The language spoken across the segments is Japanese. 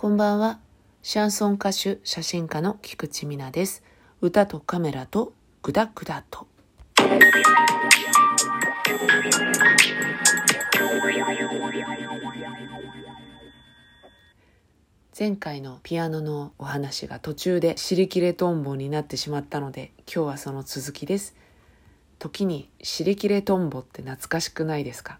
こんばんは。シャンソン歌手、写真家の菊池美奈です。歌とカメラとグダグダと。前回のピアノのお話が途中で尻切れトンボになってしまったので今日はその続きです時に尻切れトンボって懐かしくないですか？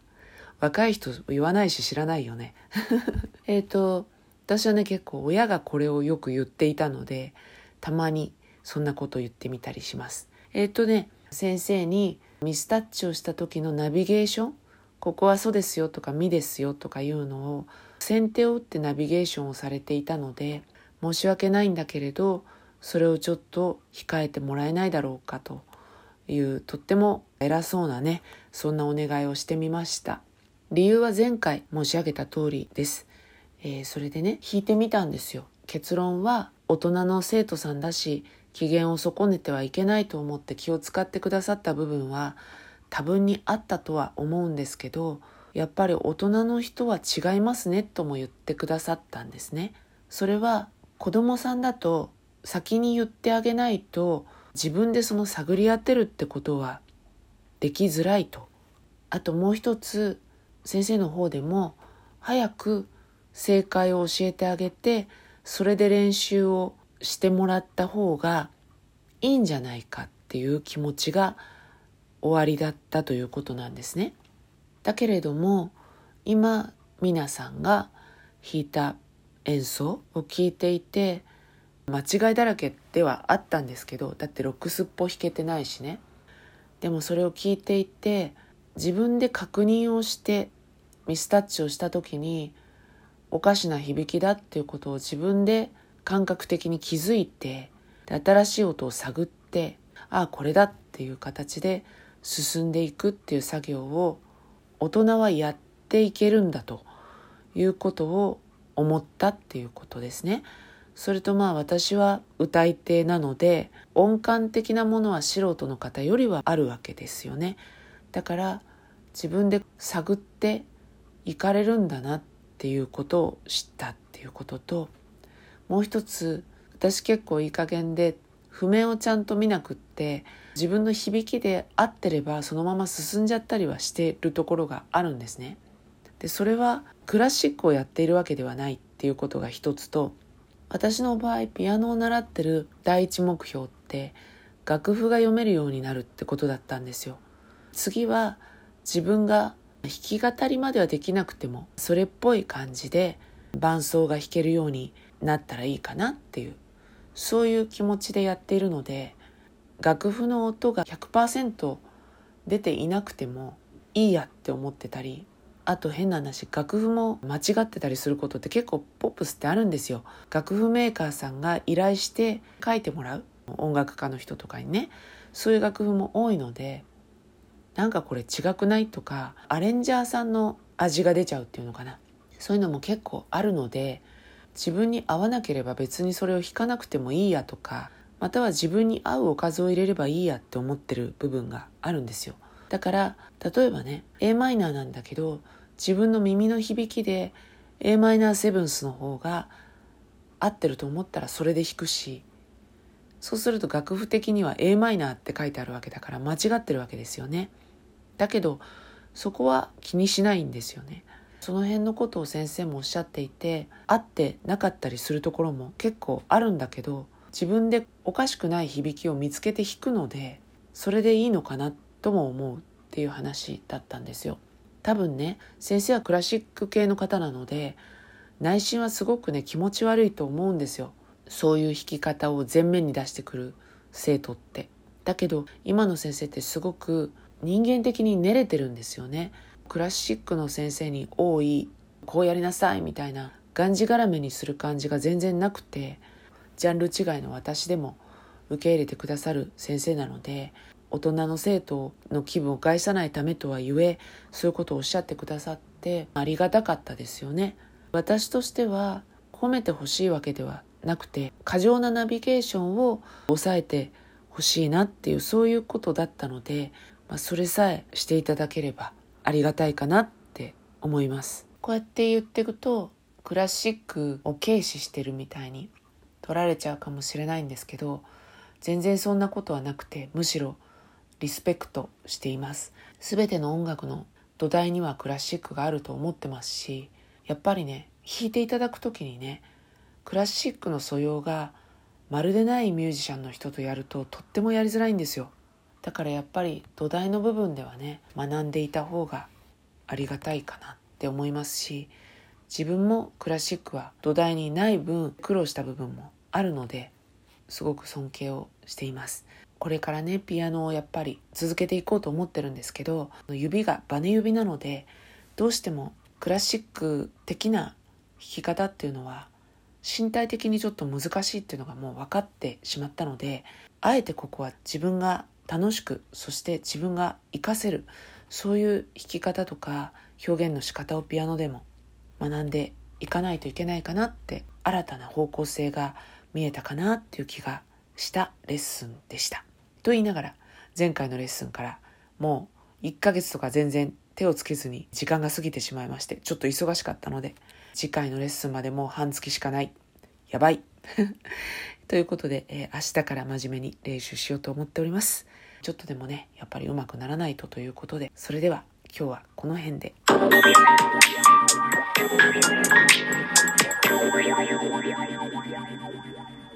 若い人言わないし知らないよね えっと私はね結構親がこれをよく言っていたのでたまにそんなこと言ってみたりします。えっ、とね先生にミスタッチをした時のナビゲーションここはそですよとか「みですよ」とかいうのを先手を打ってナビゲーションをされていたので申し訳ないんだけれどそれをちょっと控えてもらえないだろうかというとっても偉そうなねそんなお願いをしてみました理由は前回申し上げた通りですえー、それでね弾いてみたんですよ。結論は大人の生徒さんだし機嫌を損ねてはいけないと思って気を使ってくださった部分は多分にあったとは思うんですけどやっぱり大人の人は違いますねとも言ってくださったんですね。それは子供さんだと先に言ってあげないと自分でその探り当てるってことはできづらいと。あともう一つ先生の方でも早く正解を教えてあげてそれで練習をしてもらった方がいいんじゃないかっていう気持ちが終わりだったということなんですね。だけれども今皆さんが弾いた演奏を聞いていて間違いだらけではあったんですけどだってロックスっぽ弾けてないしねでもそれを聞いていて自分で確認をしてミスタッチをした時におかしな響きだっていうことを自分で感覚的に気づいて新しい音を探ってああこれだっていう形で進んでいくっていう作業を大人はやっていけるんだということを思ったっていうことですね。それとまあ私は歌い手なので音感的なものは素人の方よりはあるわけですよね。だから自分で探っていかれるんだなっっていうことを知ったっていうことともう一つ私結構いい加減で譜面をちゃんと見なくって自分の響きで合ってればそのまま進んじゃったりはしてるところがあるんですね。でそれはクラシックをやっているわけではないっていうことが一つと私の場合ピアノを習ってる第一目標って楽譜が読めるようになるってことだったんですよ。次は自分が弾き語りまではできなくてもそれっぽい感じで伴奏が弾けるようになったらいいかなっていうそういう気持ちでやっているので楽譜の音が100%出ていなくてもいいやって思ってたりあと変な話楽譜も間違ってたりすることって結構ポップスってあるんですよ。楽譜メーカーさんが依頼して書いてもらう音楽家の人とかにね。そういう楽譜も多いのでなんかこれ違くない？とかアレンジャーさんの味が出ちゃうっていうのかな。そういうのも結構あるので自分に合わなければ別にそれを弾かなくてもいいやとかまたは自分に合うおかずを入れればいいやって思ってる部分があるんですよ。だから例えばね a マイナーなんだけど自分の耳の響きで a マイナーセブンスの方が合ってると思ったらそれで弾くしそうすると楽譜的には a マイナーって書いてあるわけだから間違ってるわけですよね。だけどそこは気にしないんですよね。その辺のことを先生もおっしゃっていて合ってなかったりするところも結構あるんだけど自分でおかしくない響きを見つけて弾くのでそれでいいのかなとも思うっていう話だったんですよ。多分ね先生はクラシック系の方なので内心はすごくね気持ち悪いと思うんですよ。そういう弾き方を前面に出してくる生徒って。だけど今の先生ってすごく人間的に練れてるんですよね。クラシックの先生に多いこうやりなさいみたいながんじがらめにする感じが全然なくてジャンル違いの私でも受け入れてくださる先生なので大人の生徒の気分を害さないためとはゆえそういうことをおっしゃってくださってありがたかったですよね。私としては褒めてほしいわけではなくて過剰なナビゲーションを抑えてほしいなっていうそういうことだったのでまあ、それさえしていただければありがたいかなって思います。こうやって言っていくとクラシックを軽視してるみたいに取られちゃうかもしれないんですけど全然そんなことはなくてむしろリスペクトしています。全ての音楽の土台にはクラシックがあると思ってますしやっぱりね弾いていただく時にねクラシックの素養がまるでないミュージシャンの人とやるととってもやりづらいんですよ。だからやっぱり土台の部分ではね学んでいた方がありがたいかなって思いますし自分もクラシックは土台にない分苦労した部分もあるのですごく尊敬をしています。これからねピアノをやっぱり続けていこうと思ってるんですけど指がバネ指なのでどうしてもクラシック的な弾き方っていうのは身体的にちょっと難しいっていうのがもう分かってしまったのであえてここは自分が楽しくそして自分が活かせるそういう弾き方とか表現の仕方をピアノでも学んでいかないといけないかなって新たな方向性が見えたかなっていう気がしたレッスンでした。と言いながら前回のレッスンからもう1ヶ月とか全然手をつけずに時間が過ぎてしまいましてちょっと忙しかったので次回のレッスンまでもう半月しかないやばい ということで、えー、明日から真面目に練習しようと思っておりますちょっとでもねやっぱり上手くならないとということでそれでは今日はこの辺で。Thank you.